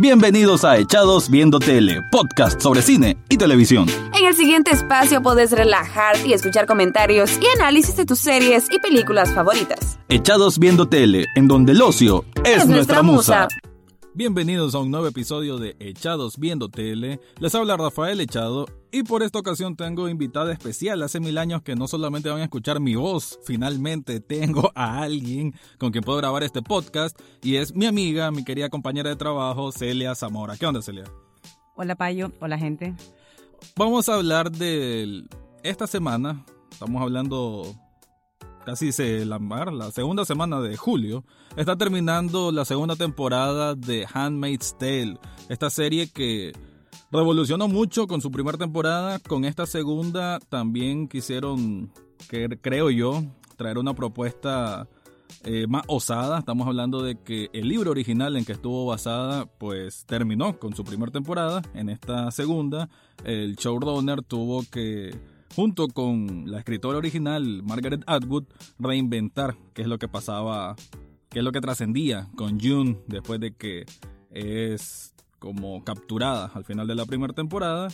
Bienvenidos a Echados Viendo Tele, podcast sobre cine y televisión. En el siguiente espacio podés relajarte y escuchar comentarios y análisis de tus series y películas favoritas. Echados Viendo Tele, en donde el ocio es, Es nuestra nuestra musa. musa. Bienvenidos a un nuevo episodio de Echados Viendo Tele. Les habla Rafael Echado y por esta ocasión tengo invitada especial. Hace mil años que no solamente van a escuchar mi voz, finalmente tengo a alguien con quien puedo grabar este podcast y es mi amiga, mi querida compañera de trabajo, Celia Zamora. ¿Qué onda, Celia? Hola Payo, hola gente. Vamos a hablar de esta semana. Estamos hablando casi se la, mar- la segunda semana de julio. Está terminando la segunda temporada de Handmaid's Tale. Esta serie que revolucionó mucho con su primera temporada. Con esta segunda también quisieron, que, creo yo, traer una propuesta eh, más osada. Estamos hablando de que el libro original en que estuvo basada, pues terminó con su primera temporada. En esta segunda, el showrunner tuvo que, junto con la escritora original, Margaret Atwood, reinventar qué es lo que pasaba, qué es lo que trascendía con June después de que es como capturada al final de la primera temporada.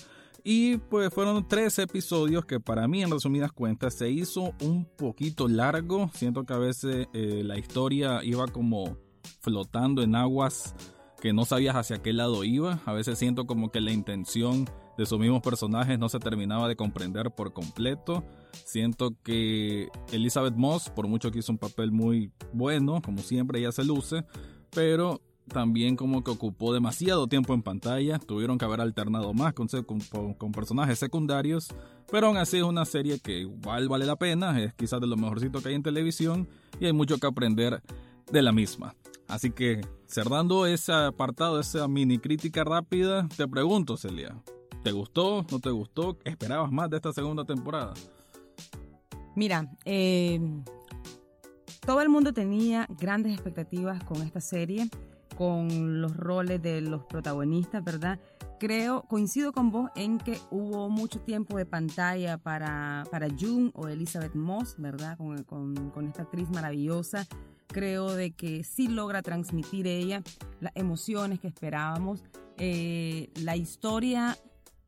Y pues fueron tres episodios que para mí en resumidas cuentas se hizo un poquito largo. Siento que a veces eh, la historia iba como flotando en aguas que no sabías hacia qué lado iba. A veces siento como que la intención de sus mismos personajes no se terminaba de comprender por completo. Siento que Elizabeth Moss, por mucho que hizo un papel muy bueno, como siempre ella se luce, pero también como que ocupó demasiado tiempo en pantalla, tuvieron que haber alternado más con, con- personajes secundarios, pero aún así es una serie que igual vale la pena, es quizás de lo mejorcito que hay en televisión y hay mucho que aprender de la misma. Así que cerrando ese apartado, esa mini crítica rápida, te pregunto Celia, ¿te gustó? ¿No te gustó? ¿Esperabas más de esta segunda temporada? Mira, eh, todo el mundo tenía grandes expectativas con esta serie, con los roles de los protagonistas, ¿verdad? Creo, coincido con vos en que hubo mucho tiempo de pantalla para, para June o Elizabeth Moss, ¿verdad? Con, con- esta actriz maravillosa. Creo de que sí logra transmitir ella las emociones que esperábamos. Eh, la historia,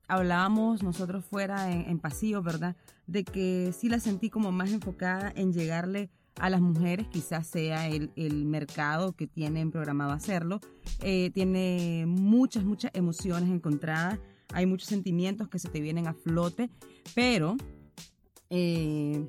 hablábamos nosotros fuera en, pasillo, ¿verdad? De que sí la sentí como más enfocada en llegarle a las mujeres, quizás sea el, el mercado que tienen programado hacerlo. Eh, tiene muchas, muchas emociones encontradas, hay muchos sentimientos que se te vienen a flote, pero eh,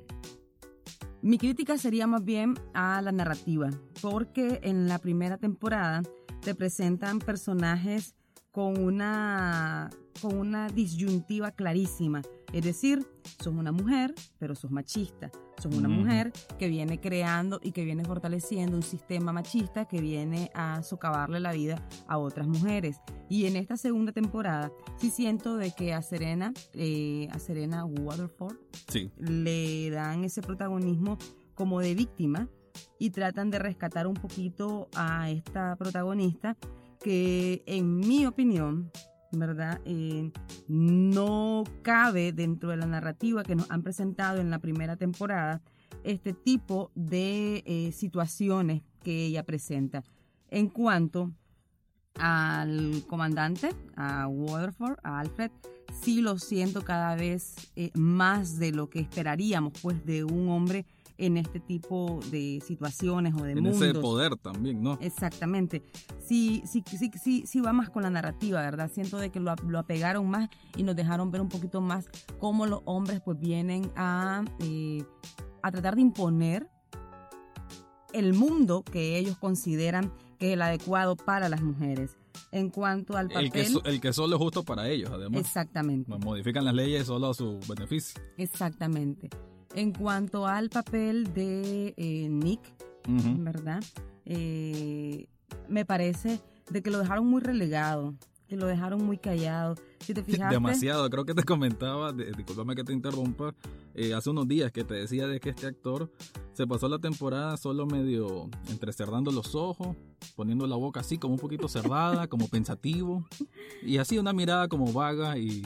mi crítica sería más bien a la narrativa, porque en la primera temporada te presentan personajes con una, con una disyuntiva clarísima. Es decir, sos una mujer, pero sos machista. Sos una mujer que viene creando y que viene fortaleciendo un sistema machista que viene a socavarle la vida a otras mujeres. Y en esta segunda temporada sí siento de que a Serena, eh, a Serena Waterford, Sí. le dan ese protagonismo como de víctima y tratan de rescatar un poquito a esta protagonista que en mi opinión, ¿verdad? Eh, no cabe dentro de la narrativa que nos han presentado en la primera temporada este tipo de eh, situaciones que ella presenta. En cuanto al comandante, a Waterford, a Alfred, sí lo siento cada vez eh, más de lo que esperaríamos pues de un hombre en este tipo de situaciones o de En mundos. ese poder también, ¿no? Exactamente. Sí, sí, sí, sí, sí va más con la narrativa, ¿verdad? Siento de que lo, lo apegaron más y nos dejaron ver un poquito más cómo los hombres pues vienen a, eh, a tratar de imponer el mundo que ellos consideran que es el adecuado para las mujeres. En cuanto al papel... El que, so- el que solo es justo para ellos, además. Exactamente. Modifican las leyes solo a su beneficio. Exactamente. En cuanto al papel de eh, Nick. ¿verdad? Eh, me parece de que lo dejaron muy relegado, que lo dejaron muy callado. Si te fijaste, Demasiado, creo que te comentaba, discúlpame que te interrumpa, eh, hace unos días que te decía de que este actor se pasó la temporada solo medio entrecerrando los ojos, poniendo la boca así como un poquito cerrada, como pensativo, y así una mirada como vaga y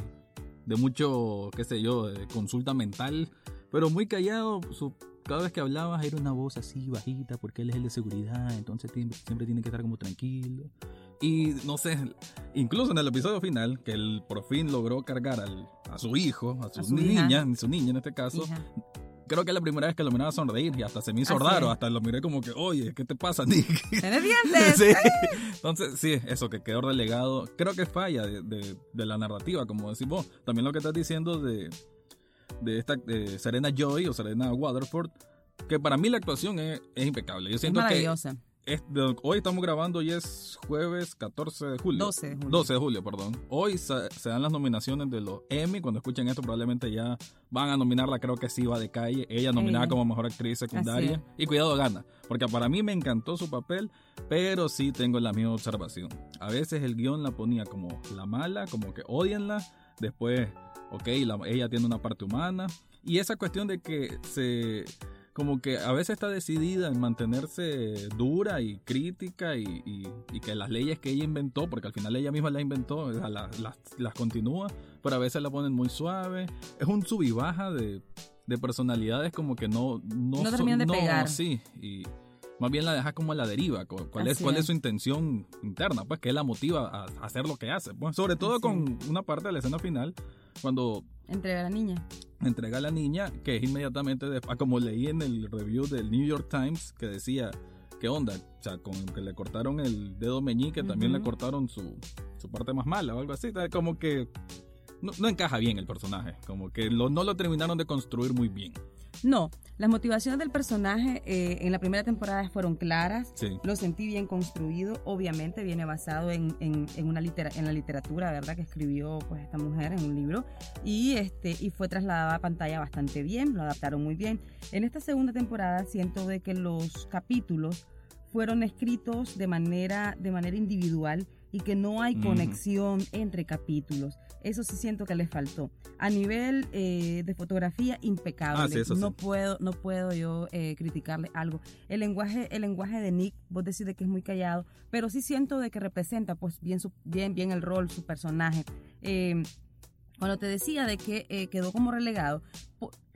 de mucho, qué sé yo, de consulta mental, pero muy callado, su, cada vez que hablaba era una voz así bajita porque él es el de seguridad, entonces siempre tiene que estar como tranquilo. Y no sé, incluso en el episodio final, que él por fin logró cargar al, a su hijo, a su, A su niña, hija. su niña en este caso, Hija. creo que es la primera vez que lo miraba a sonreír y hasta se me hizo Así raro, es. hasta lo miré como que, oye, ¿qué te pasa, Nick? ¿Tienes dientes? Sí. Entonces, sí, eso que quedó relegado, creo que falla de, de- de la narrativa, como decís vos. También lo que estás diciendo de, de esta de Serena Joy o Serena Waterford, que para mí la actuación es, es impecable. Yo Es siento que maravillosa. es de- hoy estamos grabando y es jueves 14 de julio. 12 de julio. 12 de julio, perdón. Hoy se, se dan las nominaciones de los Emmy. Cuando escuchen esto, probablemente ya van a nominarla. Creo que sí va de calle. Ella nominada Ella. como mejor actriz secundaria. Y cuidado, gana. Porque para mí me encantó su papel, pero sí tengo la misma observación. A veces el guion la ponía como la mala, como que odienla. Después, ok, la- ella tiene una parte humana. Y esa cuestión de que se como que a veces está decidida en mantenerse dura y crítica y, y- y que las leyes que ella inventó, porque al final ella misma las inventó, o sea, las, las- las continúa, pero a veces la ponen muy suave. Es un sub y baja de, de personalidades como que no... No, No son- terminan de pegar. Sí, y más bien la deja como a la deriva. cu- ¿Cuál, es, Así cuál es su intención interna? Pues que la motiva a, hacer lo que hace. Pues, sobre todo Así con una parte de la escena final, cuando Entrega a la niña. entrega a la niña, que es inmediatamente después, como leí en el review del New York Times, que decía, ¿qué onda? O sea, con que le cortaron el dedo meñique, también le cortaron su, su parte más mala o algo así. Como que no, no encaja bien el personaje, como que lo- no lo terminaron de construir muy bien. No, las motivaciones del personaje eh, en la primera temporada fueron claras. Sí. Lo sentí bien construido. Obviamente viene basado en, en, en una litera- en la literatura, ¿verdad? Que escribió pues esta mujer en un libro. Y, este, y fue trasladada a pantalla bastante bien, lo adaptaron muy bien. En esta segunda temporada siento de que los capítulos fueron escritos de manera, de manera individual y que no hay conexión entre capítulos. Eso sí siento que les faltó. A nivel eh, de fotografía, impecable. Ah, sí, eso sí. no puedo, no puedo yo eh, criticarle algo. El lenguaje, el lenguaje de Nick, vos decís de que es muy callado, pero sí siento de que representa pues bien su, bien, bien el rol, su personaje. Eh, cuando te decía de que eh, quedó como relegado,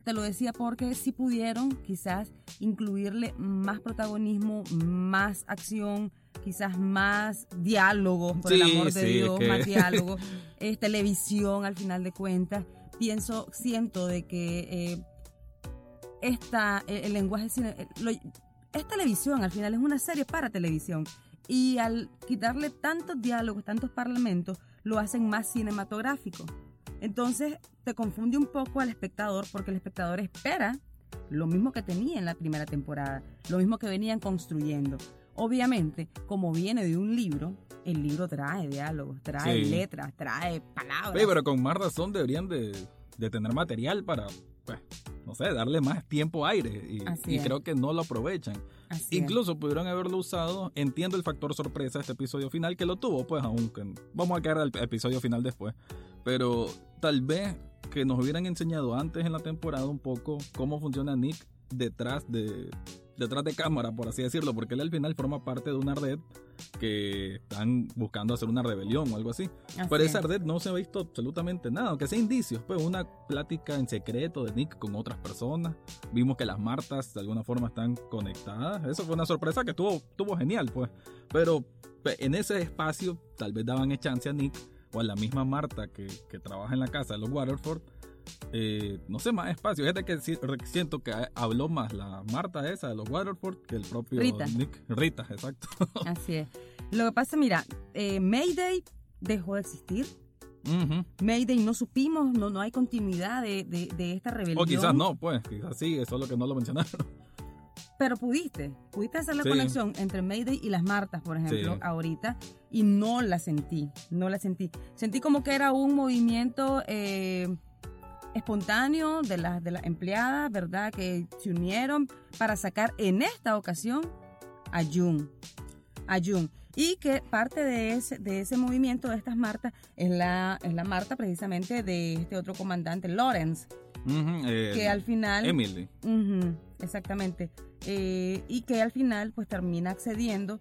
te lo decía porque si pudieron quizás incluirle más protagonismo, más acción, quizás más diálogo, por el amor de sí, Dios, que- más diálogo, es televisión al final de cuentas. Pienso, siento de que eh, esta, el, el lenguaje cine- eh, lo- es televisión, al final es una serie para televisión. Y al quitarle tantos diálogos, tantos parlamentos, lo hacen más cinematográfico. Entonces te confunde un poco al espectador porque el espectador espera lo mismo que tenía en la primera temporada, lo mismo que venían construyendo. Obviamente, como viene de un libro, el libro trae diálogos, trae Sí. letras, trae palabras. Oye, pero con más razón deberían de, de tener material para, pues, no sé, darle más tiempo aire. Y, y creo que no lo aprovechan. Así es. Incluso pudieron haberlo usado. Entiendo el factor sorpresa de este episodio final, que lo tuvo, pues, aunque vamos a quedar al episodio final después. Pero tal vez que nos hubieran enseñado antes en la temporada un poco cómo funciona Nick detrás de detrás de cámara, por así decirlo, porque él al final forma parte de una red que están buscando hacer una rebelión o algo así. Así Pero es. esa red no se ha visto absolutamente nada, aunque sea indicios, pues una plática en secreto de Nick con otras personas. Vimos que las Martas de alguna forma están conectadas. Eso fue una sorpresa que estuvo, estuvo genial, pues. Pero pues, en ese espacio tal vez daban chance a Nick o a la misma Marta que, que trabaja en la casa de los Waterford. Eh, no sé, más espacio. Es de que si- siento que habló más la Marta esa de los Waterford que el propio Rita. Nick. Rita, exacto. Así es. Lo que pasa, mira, eh, Mayday dejó de existir. Mayday no supimos, no, no hay continuidad de, de- de esta rebelión. O quizás no, pues, quizás sí, solo que no lo mencionaron. Pero pudiste, pudiste hacer la Sí. conexión entre Mayday y las Martas, por ejemplo, Sí. ahorita, y no la sentí, no la sentí. Sentí como que era un movimiento eh, espontáneo de las de las empleadas, ¿verdad? Que se unieron para sacar en esta ocasión a Jun. A Jun. Y que parte de ese, de ese movimiento de estas Martas es la, es la Marta precisamente de este otro comandante, Lawrence, eh, que al final... Emily. Exactamente. Eh, y que al final pues termina accediendo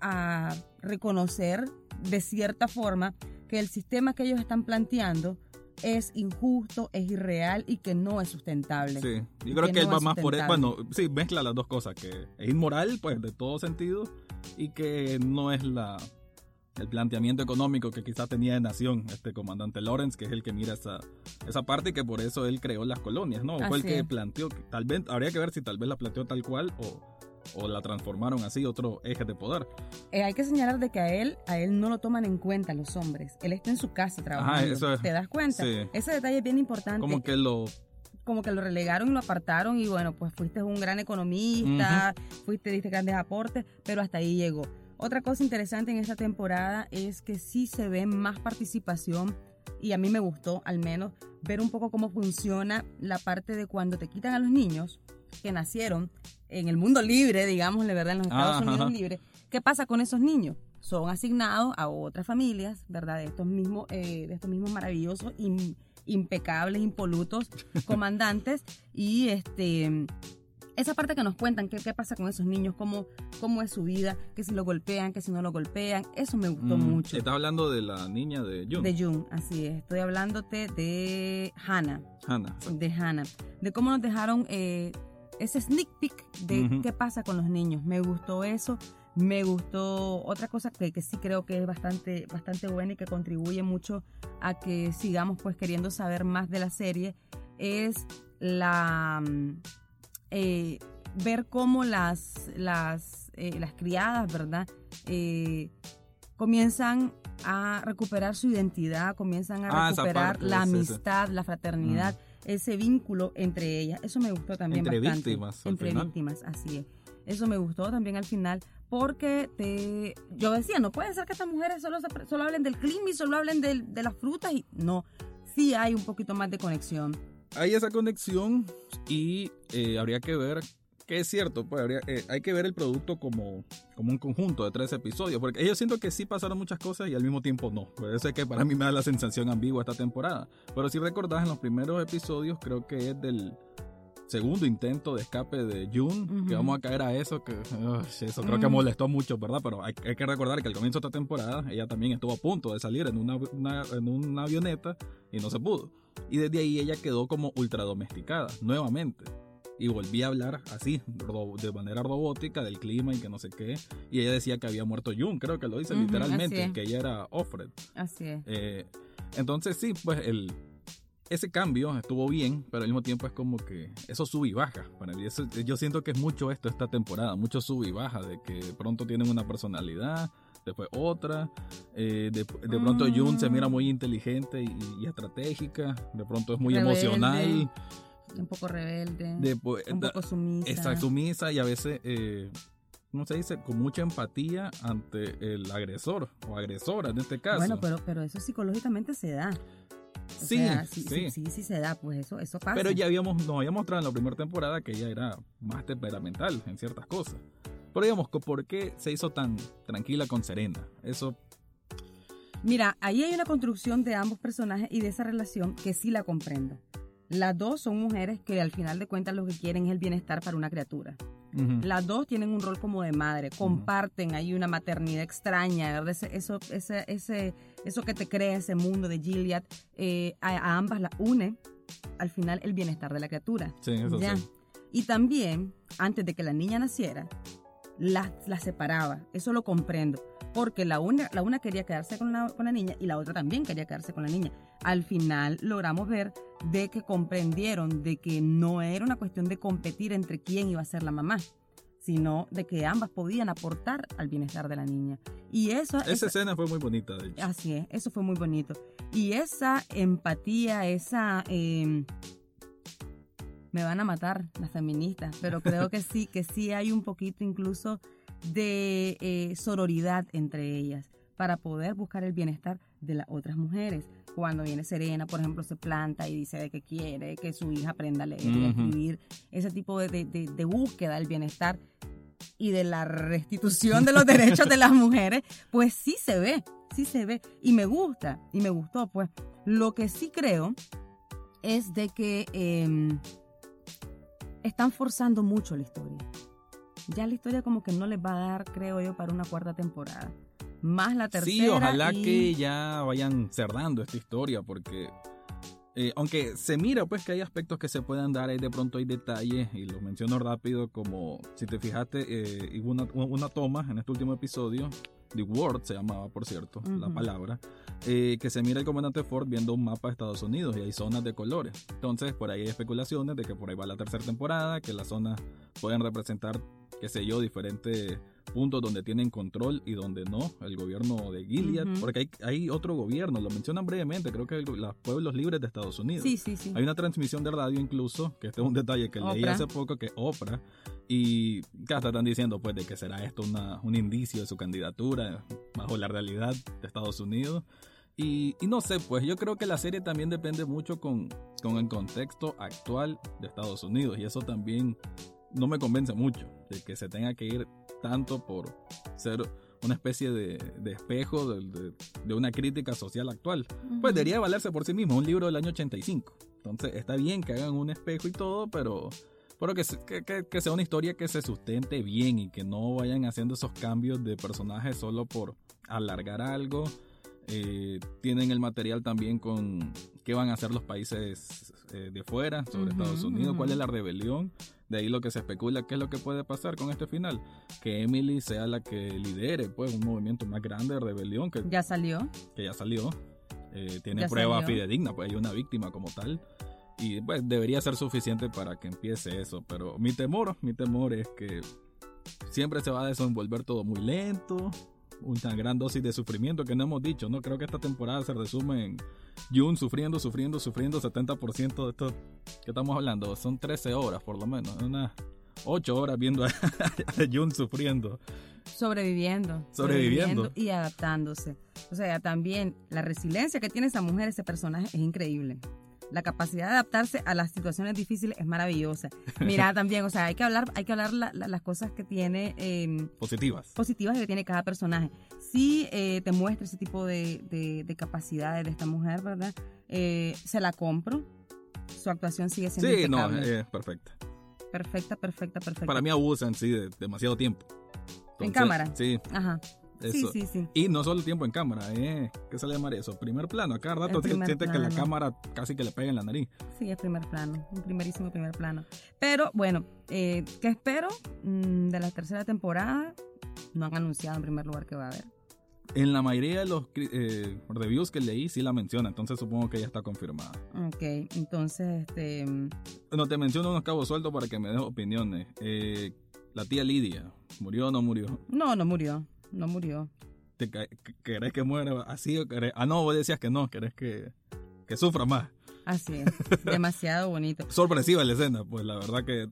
a reconocer de cierta forma que el sistema que ellos están planteando es injusto, es irreal y que no es sustentable. Sí, yo creo que que él no va más por... sustentable. Bueno, sí, mezcla las dos cosas, que es inmoral, pues, de todo sentido, y que no es la... el planteamiento económico que quizás tenía de nación este comandante Lawrence, que es el que mira esa, esa parte y que por eso él creó las colonias, ¿no? Fue el que planteó, tal vez, habría que ver si tal vez la planteó tal cual o, o la transformaron así, otro eje de poder. Eh, hay que señalar de que a él, a él no lo toman en cuenta los hombres. Él está en su casa trabajando. ¿Te das cuenta? Ese detalle es bien importante. Como que lo como que lo relegaron y lo apartaron y bueno, pues fuiste un gran economista, fuiste, diste grandes aportes, pero hasta ahí llegó. Otra cosa interesante en esta temporada es que sí se ve más participación y a mí me gustó al menos ver un poco cómo funciona la parte de cuando te quitan a los niños que nacieron en el mundo libre, digamos, de verdad, en los Estados Unidos libres. ¿Qué pasa con esos niños? Son asignados a otras familias, ¿verdad? De estos mismos, eh, de estos mismos maravillosos, impecables, impolutos comandantes y este esa parte que nos cuentan, qué, qué pasa con esos niños, cómo, cómo es su vida, que si lo golpean, que si no lo golpean, eso me gustó mm, mucho. Estás hablando de la niña de June. De June, así es. Estoy hablándote de Hannah. Hannah. De Hannah. De cómo nos dejaron eh, ese sneak peek de qué pasa con los niños. Me gustó eso. Me gustó otra cosa que, que, sí creo que es bastante, bastante buena y que contribuye mucho a que sigamos pues queriendo saber más de la serie es la eh, ver cómo las, las, eh, las criadas, ¿verdad? Eh, comienzan a recuperar su identidad, comienzan a ah, recuperar la amistad, la fraternidad, mm. Ese vínculo entre ellas. Eso me gustó también entre bastante. Víctimas, entre víctimas, así es. Eso me gustó también al final porque te, yo decía, no puede ser que estas mujeres solo, solo hablen del clima y solo hablen de las frutas y no, sí hay un poquito más de conexión hay esa conexión y eh, habría que ver que es cierto, pues eh, hay que ver el producto como, como un conjunto de tres episodios, porque yo siento que sí pasaron muchas cosas y al mismo tiempo no. Por eso es que para mí me da la sensación ambigua esta temporada. Pero si recordás en los primeros episodios, creo que es del segundo intento de escape de June, que vamos a caer a eso, que eso creo que molestó mucho, ¿verdad? Pero hay, que recordar que al comienzo de esta temporada ella también estuvo a punto de salir en una, en una avioneta y no se pudo. Y desde ahí ella quedó como ultra domesticada, nuevamente. Y volví a hablar así, de manera robótica, del clima y que no sé qué. Y ella decía que había muerto June, creo que lo dice literalmente, que ella era Offred. Así es. Eh, entonces sí, pues el, ese cambio estuvo bien, pero al mismo tiempo es como que eso sube y baja. Bueno, yo siento que es mucho esto esta temporada, mucho sube y baja, de que pronto tienen una personalidad, después otra. Eh, de, pronto Jun se mira muy inteligente y, estratégica, de pronto es muy emocional. Un poco rebelde, un poco sumisa. Está sumisa y a veces, eh, ¿cómo se dice? Con mucha empatía ante el agresor o agresora en este caso. Bueno, pero, pero eso psicológicamente se da. sí, sí, sí, sí, sí, se da, pues eso, eso pasa. Pero ya habíamos, nos había mostrado en la primera temporada que ella era más temperamental en ciertas cosas. Pero digamos, ¿por qué se hizo tan tranquila con Serena? Eso... Mira, ahí hay una construcción de ambos personajes y de esa relación que sí la comprendo. Las dos son mujeres que al final de cuentas lo que quieren es el bienestar para una criatura. Las dos tienen un rol como de madre, comparten ahí una maternidad extraña, ¿verdad? eso, ese, ese, eso que te crea ese mundo de Gilead, eh, a, ambas la une al final el bienestar de la criatura. Sí, eso sí. Y también, antes de que la niña naciera, las la separaba. Eso lo comprendo. Porque la una, la una quería quedarse con la, con la niña y la otra también quería quedarse con la niña. Al final logramos ver de que comprendieron de que no era una cuestión de competir entre quién iba a ser la mamá, sino de que ambas podían aportar al bienestar de la niña. Y eso... Esa, escena fue muy bonita, de hecho. Así es, eso fue muy bonito. Y esa empatía, esa... Em, me van a matar las feministas, pero creo que sí, que sí hay un poquito incluso de eh, sororidad entre ellas para poder buscar el bienestar de las otras mujeres. Cuando viene Serena, por ejemplo, se planta y dice de que quiere que su hija aprenda a leer y a escribir, ese tipo de, de búsqueda del bienestar y de la restitución de los derechos de las mujeres, pues sí se ve, sí se ve. Y me gusta, y me gustó, pues. Lo que sí creo es de que em, están forzando mucho la historia. Ya la historia como que no les va a dar, creo yo, para una cuarta temporada. Más la tercera. Sí, ojalá que ya vayan cerrando esta historia porque... Eh, aunque se mira pues que hay aspectos que se puedan dar, ahí de pronto hay detalles y los menciono rápido como si te fijaste, eh, hubo una, una, toma en este último episodio The Word se llamaba, por cierto, la Ujú. palabra, eh, que se mira el comandante Ford viendo un mapa de Estados Unidos y hay zonas de colores. Entonces, por ahí hay especulaciones de que por ahí va la tercera temporada, que las zonas pueden representar, qué sé yo, diferentes puntos donde tienen control y donde no, el gobierno de Gilead, porque hay, hay otro gobierno, lo mencionan brevemente, creo que el- los pueblos libres de Estados Unidos. Sí, sí, sí. Hay una transmisión de radio incluso, que este es un detalle que leí hace poco, que Oprah, y hasta están diciendo pues de que será esto una, un indicio de su candidatura bajo la realidad de Estados Unidos. Y, y no sé, pues yo creo que la serie también depende mucho con, con el contexto actual de Estados Unidos, y eso también no me convence mucho, de que se tenga que ir tanto por ser una especie de, de espejo de, de- de una crítica social actual. Pues debería valerse por sí mismo, un libro del año 85. Entonces está bien que hagan un espejo y todo, pero, pero que, que- que sea una historia que se sustente bien y que no vayan haciendo esos cambios de personajes solo por alargar algo. Eh, tienen el material también con qué van a hacer los países eh, de fuera sobre Estados Unidos, cuál es la rebelión. De ahí lo que se especula, qué es lo que puede pasar con este final. Que Emily sea la que lidere pues un movimiento más grande de rebelión que Ya salió. que ya salió. Eh, tiene Ya prueba salió. fidedigna, pues hay una víctima como tal. Y pues debería ser suficiente para que empiece eso. Pero mi temor, mi temor es que siempre se va a desenvolver todo muy lento. Una gran dosis de sufrimiento que no hemos dicho. No creo que esta temporada se resume en Jun sufriendo, sufriendo, sufriendo 70% de esto que estamos hablando. Son 13 horas por lo menos. Unas 8 horas viendo a, a Jun sufriendo. Sobreviviendo. Sobreviviendo. Y adaptándose. O sea, también la resiliencia que tiene esa mujer, ese personaje, es increíble. La capacidad de adaptarse a las situaciones difíciles es maravillosa. Mira, también, o sea, hay que hablar, hay que hablar la- la- las cosas que tiene eh, Positivas. positivas que tiene cada personaje. Sí eh, te muestra ese tipo de, de- de capacidades de esta mujer, ¿verdad? Eh, se la compro. Su actuación sigue siendo Sí, no, es perfecta. perfecta, perfecta, perfecta. Para mí abusan, sí, de demasiado tiempo. ¿En cámara? Sí, Ajá. Sí, eso. sí, sí. Y no solo el tiempo en cámara, eh, ¿qué se le eso? Primer plano, a cada rato siente que la cámara casi que le pega en la nariz. Sí, es primer plano, un primerísimo primer plano. Pero bueno, eh, ¿qué espero Mm, de la tercera temporada? No han anunciado en primer lugar que va a haber. En la mayoría de los eh, reviews que leí sí la menciona, entonces supongo que ya está confirmada. Ok, entonces, este, mm, No te menciono unos cabos sueltos para que me des opiniones. Eh, la tía Lidia, ¿murió o no murió? no, no murió, no murió. ¿Te ca- ¿Querés que muera así o querés? Ah, no, vos decías que no, querés que, que sufra más. Así es, demasiado bonito. Sorpresiva la escena, pues la verdad que...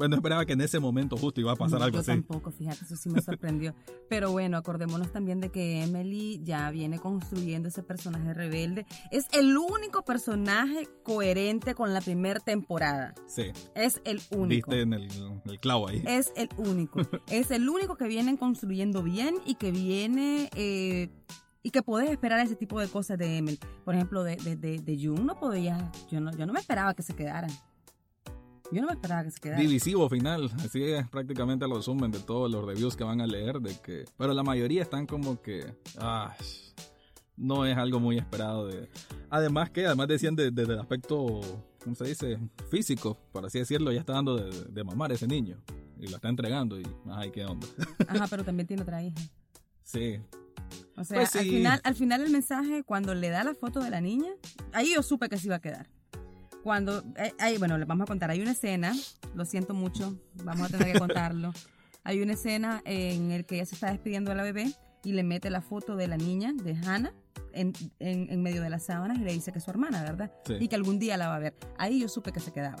Bueno, esperaba que en ese momento justo iba a pasar No, algo yo así. tampoco, fíjate, eso sí me sorprendió. Pero bueno, acordémonos también de que Emily ya viene construyendo ese personaje rebelde. Es el único personaje coherente con la primera temporada. Sí, Es el único. viste en el, el clavo ahí. Es el único. es el único que vienen construyendo bien y que viene. eh, y que puedes esperar ese tipo de cosas de Emily. Por ejemplo, de, de, de, de Jung no podía. Yo no, yo no me esperaba que se quedaran. Yo no me esperaba que se quedaran. Divisivo final, así es prácticamente el resumen de todos los reviews que van a leer, de que, pero la mayoría están como que, ah, no es algo muy esperado de, además que, además decían de- desde el aspecto, ¿cómo se dice? Físico, por así decirlo, ya está dando de, de mamar ese niño y lo está entregando y, ay, qué onda. Ajá, pero también tiene otra hija. Sí, O sea, Pues al, final, al final el mensaje, cuando le da la foto de la niña, ahí yo supe que se iba a quedar. Cuando, eh, ahí, bueno, les vamos a contar, hay una escena, lo siento mucho, vamos a tener que contarlo. Hay una escena en el que ella se está despidiendo de la bebé y le mete la foto de la niña, de Hannah, en, en- en medio de las sábanas y le dice que es su hermana, ¿verdad? Sí. Y que algún día la va a ver. Ahí yo supe que se quedaba.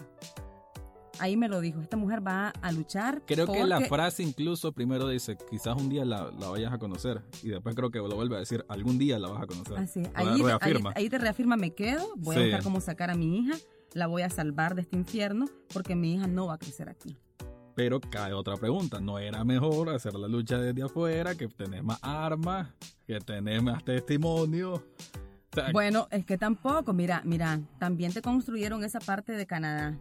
Ahí me lo dijo, esta mujer va a luchar. creo que la frase incluso primero dice, quizás un día la, la vayas a conocer y después creo que lo vuelve a decir, algún día la vas a conocer. Así, ahí, reafirma. ahí te reafirma, me quedo, voy Sí. a buscar cómo sacar a mi hija, la voy a salvar de este infierno, porque mi hija no va a crecer aquí. Pero cae otra pregunta, ¿no era mejor hacer la lucha desde afuera, que tener más armas, que tener más testimonio? O sea, Bueno, es que tampoco, mira, mira, también te construyeron esa parte de Canadá,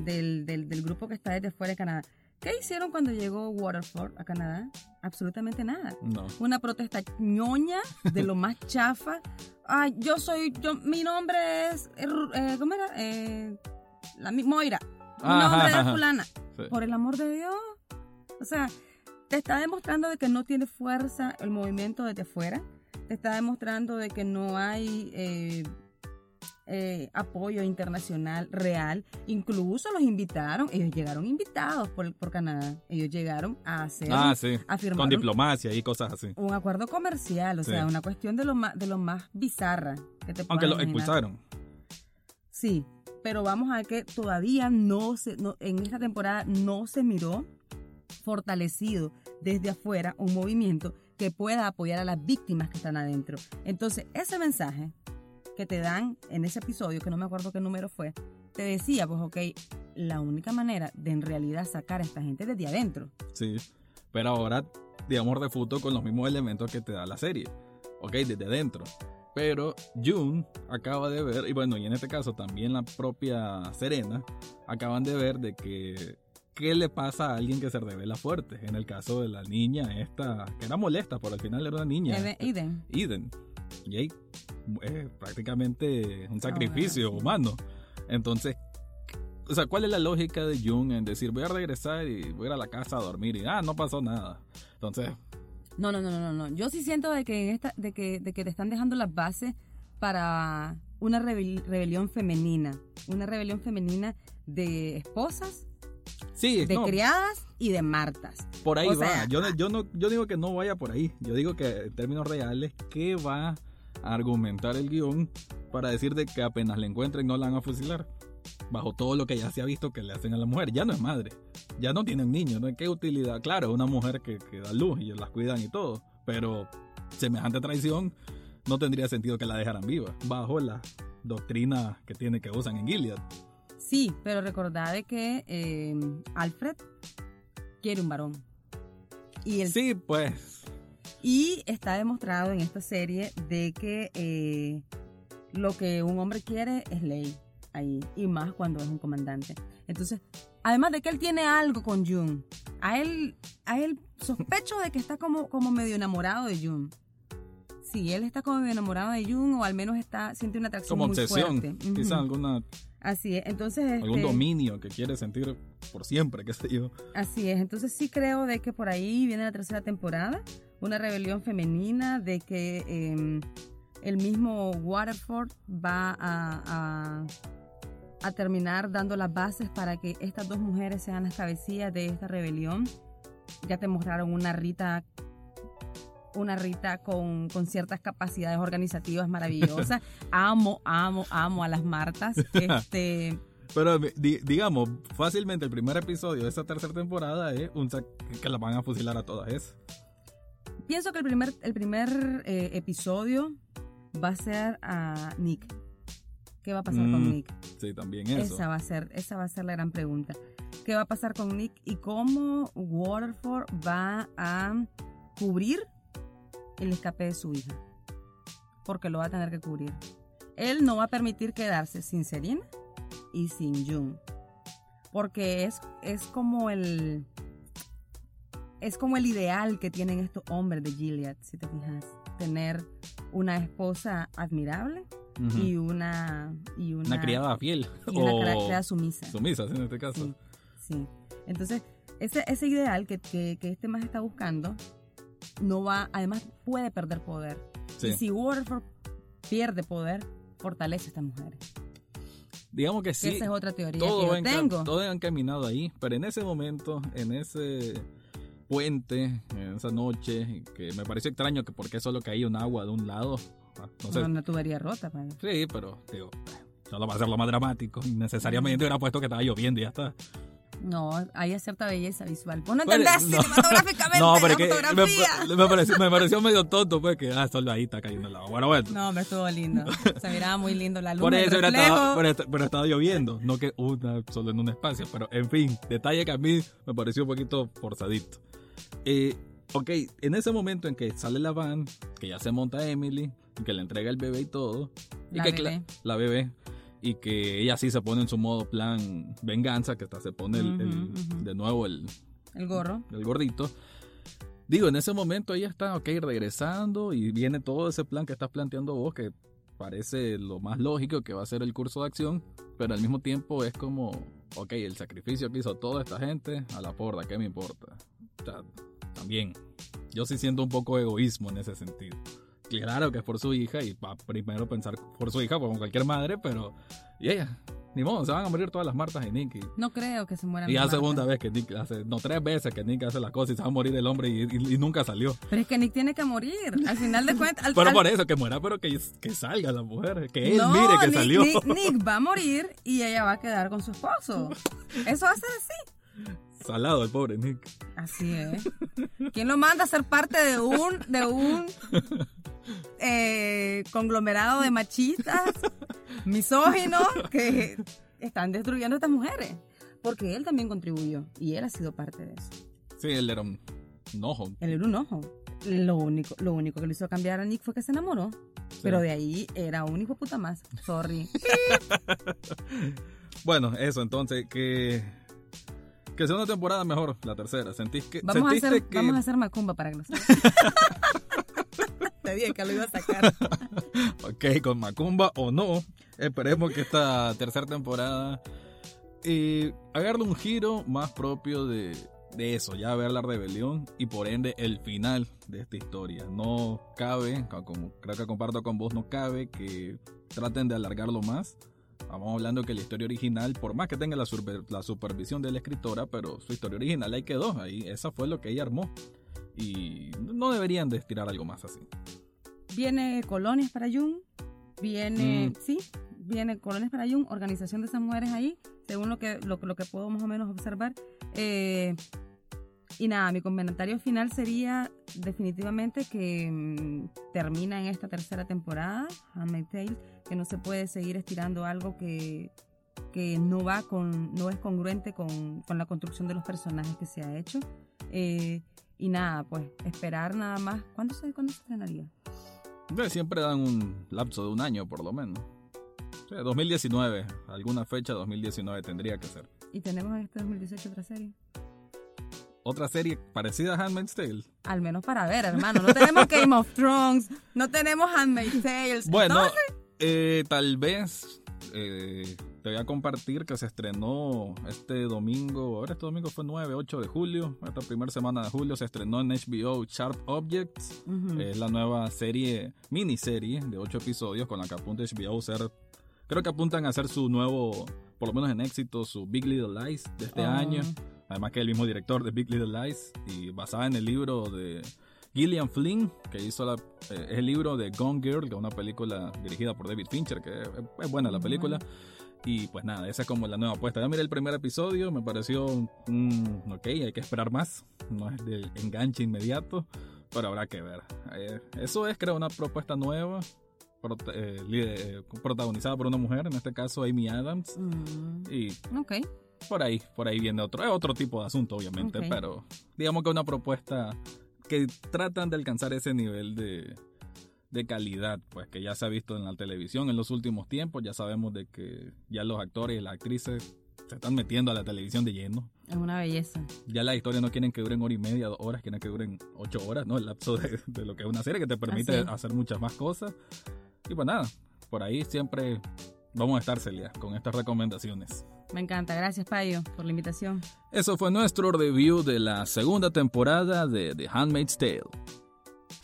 del, del, del grupo que está desde fuera de Canadá. ¿Qué hicieron cuando llegó Waterford a Canadá? Absolutamente nada. no. Una protesta ñoña de lo más chafa. Ay, yo soy, yo, mi nombre es, eh, eh, ¿cómo era? Eh, la, Moira. Mi Ajá, nombre ajá. es fulana. Sí. Por el amor de Dios. O sea, te está demostrando de que no tiene fuerza el movimiento desde afuera, te está demostrando de que no hay eh, eh, apoyo internacional real. Incluso los invitaron, ellos llegaron invitados por, por Canadá, ellos llegaron a hacer, Ah, sí. a firmar Con diplomacia y cosas así. un acuerdo comercial, o Sí. sea, una cuestión de lo más, de lo más bizarra que te Aunque puedas lo imaginar. expulsaron. Sí, pero vamos a ver que todavía no se, no- en esta temporada no se miró fortalecido desde afuera un movimiento que pueda apoyar a las víctimas que están adentro. Entonces, ese mensaje que te dan en ese episodio, que no me acuerdo qué número fue, te decía, pues ok, la única manera de en realidad sacar a esta gente desde adentro. Sí. Pero ahora, digamos, refuto con los mismos elementos que te da la serie. Ok, desde dentro. Pero June acaba de ver, y bueno, y en este caso también la propia Serena, acaban de ver de que qué le pasa a alguien que se revela fuerte. En el caso de la niña esta, que era molesta, pero al final era una niña. Eden- Eden. Y ahí es prácticamente un sacrificio humano. Entonces, o sea, ¿cuál es la lógica de Jung en decir voy a regresar y voy a ir a la casa a dormir y ah, no pasó nada? Entonces, No, no, no, no, no. Yo sí siento de que, esta, de que, de que te están dejando las bases para una rebel- rebelión femenina. Una rebelión femenina de esposas, sí, de no, criadas y de martas. por ahí o va. sea, yo, no- yo, no, yo digo que no vaya por ahí. Yo digo que en términos reales, ¿qué va argumentar el guion para decir de que apenas le encuentren no la van a fusilar? Bajo todo lo que ya se ha visto que le hacen a la mujer. Ya no es madre. Ya no tienen niños. ¿no? ¿Qué utilidad? Claro, una mujer que, que da luz y las cuidan y todo. Pero semejante traición no tendría sentido que la dejaran viva. Bajo la doctrina que tiene que usan en Gilead. Sí, pero recordad de que eh, Alfred quiere un varón. Y, el, Sí, pues. Y está demostrado en esta serie de que eh, lo que un hombre quiere es ley ahí. Y más cuando es un comandante. Entonces, además de que él tiene algo con Jun, a él, a él sospecho de que está como, como medio enamorado de Jun. Sí, él está como medio enamorado de Jun o al menos está siente una atracción Como muy obsesión. fuerte. Quizá alguna, Así es. Entonces, algún este, dominio que quiere sentir por siempre, qué sé yo. Así es, entonces sí creo de que por ahí viene la tercera temporada, una rebelión femenina, de que eh, el mismo Waterford va a, a- a terminar dando las bases para que estas dos mujeres sean las cabecillas de esta rebelión. Ya te mostraron una Rita una Rita con, con ciertas capacidades organizativas maravillosas. amo, amo, amo a las Martas. Este, Pero di- digamos, fácilmente el primer episodio de esta tercera temporada es un que la van a fusilar a todas. Pienso que el primer, el primer eh, episodio va a ser a Nick. ¿Qué va a pasar con Mm, Nick? Sí, también eso. Esa va a ser, esa va a ser la gran pregunta. ¿Qué va a pasar con Nick y cómo Waterford va a cubrir el escape de su hija? Porque lo va a tener que cubrir. Él no va a permitir quedarse sin Serena y sin June. Porque es, es como el es como el ideal que tienen estos hombres de Gilead, si te fijas. Tener una esposa admirable y una y una, una criada fiel. y una o criada sumisa. sumisa, en este caso. Sí, sí. Entonces, ese, ese ideal que, que, que este más está buscando no va, además puede perder poder. Sí. Y si Waterford pierde poder, fortalece a estas mujeres. Digamos que sí. Esa es otra teoría todo, que yo tengo. todo va encaminado ahí, pero en ese momento, en ese puente, en esa noche, que me pareció extraño que porque solo caía un agua de un lado. Ah, No. Una tubería rota. padre. Sí, pero digo, solo va a ser lo más dramático. Necesariamente hubiera puesto que estaba lloviendo y ya está. No, hay cierta belleza visual. Vos no Bueno, entendés no. cinematográficamente No, pero la fotografía. me, me pareció, me pareció medio tonto, pues que ah, solo ahí está cayendo el agua. Bueno, bueno. No, me estuvo lindo. Se miraba muy lindo la luz. Por eso estaba, pero, pero estaba lloviendo, no que una solo en un espacio. Pero en fin, detalle que a mí me pareció un poquito forzadito. Eh, ok, en ese momento en que sale la van, que ya se monta Emily, que le entrega el bebé y todo. Y que bebé. la bebé. Y que ella sí se pone en su modo plan venganza, que hasta se pone el- el- de nuevo el, El gorro. el gordito. Digo, en ese momento ella está, ok, regresando y viene todo ese plan que estás planteando vos, que parece lo más lógico que va a ser el curso de acción, pero al mismo tiempo es como, ok, el sacrificio que hizo toda esta gente, a la porra, ¿qué me importa? O sea, también. Yo sí siento un poco egoísmo en ese sentido. Claro que es por su hija y va primero pensar por su hija, como cualquier madre, pero. Y ella, ni modo, se van a morir todas las Martas y Nick. Y, No creo que se mueran. y de la segunda vez que Nick hace, no, tres veces que Nick hace la cosa y se va a morir el hombre y, y- y nunca salió. Pero es que Nick tiene que morir. Al final de cuentas. al- Pero al- por eso, que muera, pero que, que salga la mujer, que él No, mire que Nick, salió. Nick, Nick va a morir y ella va a quedar con su esposo. Eso va a ser así. Salado el pobre Nick. Así es. ¿Quién lo manda a ser parte de un, de un eh, conglomerado de machistas, misóginos, que están destruyendo a estas mujeres? Porque él también contribuyó y él ha sido parte de eso. Sí, él era un ojo. Él era un ojo. Lo único, lo único que le hizo cambiar a Nick fue que se enamoró. Pero de ahí era un hijo puta más. Sorry. Bueno, eso entonces, que. Que sea una temporada mejor, la tercera. ¿Sentís que, Vamos a, hacer, que vamos a hacer macumba para que lo dije que lo iba a sacar. Ok, con Macumba o no, esperemos que esta tercera temporada eh, agarre un giro más propio de, de eso, ya ver la rebelión y por ende el final de esta historia. No cabe, co- como creo que comparto con vos, no cabe que traten de alargarlo más. Vamos hablando que la historia original, por más que tenga la, super- la supervisión de la escritora, pero su historia original ahí quedó, ahí esa fue lo que ella armó. Y no deberían de estirar algo más así. Viene Colonias para Jung. Viene, Mm. sí, viene Colonias para Jung, organización de esas mujeres ahí, según lo que, lo, lo que puedo más o menos observar. Eh, y nada, mi comentario final sería definitivamente que mm, termina en esta tercera temporada, Handmaid's Tale, que no se puede seguir estirando algo que, que no va con, no es congruente con, con la construcción de los personajes que se ha hecho. Eh, y nada, pues esperar nada más. ¿Cuándo se, ¿cuándo se estrenaría? Siempre dan un lapso de un año por lo menos. O sea, 2019, alguna fecha 2019 tendría que ser. Y tenemos en este 2018 otra serie. Otra serie parecida a Handmaid's Tale. Al menos para ver, hermano. No tenemos Game of Thrones, no tenemos Handmaid's Tales. Bueno, eh, tal vez eh, te voy a compartir que se estrenó este domingo, ahora este domingo fue 9, 8 de julio, esta primera semana de julio se estrenó en HBO Sharp Objects. Es la nueva serie, miniserie de 8 episodios con la que apunta HBO a ser, creo que apuntan a hacer su nuevo, por lo menos en éxito, su Big Little Lies de este Ah. año. Además que es el mismo director de Big Little Lies y basada en el libro de Gillian Flynn, que hizo la, eh, el libro de Gone Girl, que es una película dirigida por David Fincher, que es, es buena la película. Y pues nada, esa es como la nueva apuesta. Ya miré el primer episodio, me pareció, mm, ok, hay que esperar más. No es del enganche inmediato, pero habrá que ver. Eh, eso es, creo, una propuesta nueva, prota- eh, eh, protagonizada por una mujer, en este caso Amy Adams. Mm, Y ok. por ahí, por ahí viene otro, es otro tipo de asunto, obviamente, pero digamos que una propuesta que tratan de alcanzar ese nivel de, de calidad, pues que ya se ha visto en la televisión en los últimos tiempos, ya sabemos de que ya los actores y las actrices se están metiendo a la televisión de lleno. Es una belleza. Ya las historias no quieren que duren hora y media, dos horas, quieren que duren ocho horas, ¿no? El lapso de, de lo que es una serie que te permite hacer muchas más cosas. Y pues nada, por ahí siempre vamos a estar, Celia, con estas recomendaciones. Me encanta. Gracias, Payo, por la invitación. Eso fue nuestro review de la segunda temporada de The Handmaid's Tale.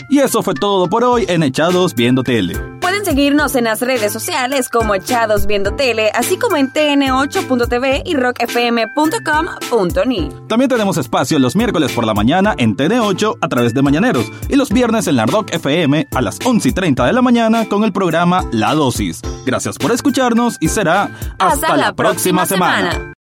Y eso fue todo por hoy en Echados Viendo Tele. Pueden seguirnos en las redes sociales como Echados Viendo Tele, así como en tn8.tv y rockfm.com.ni. También tenemos espacio los miércoles por la mañana en TN8 a través de Mañaneros y los viernes en la Rock FM a las 11 y 30 de la mañana con el programa La Dosis. Gracias por escucharnos y será hasta, la próxima semana.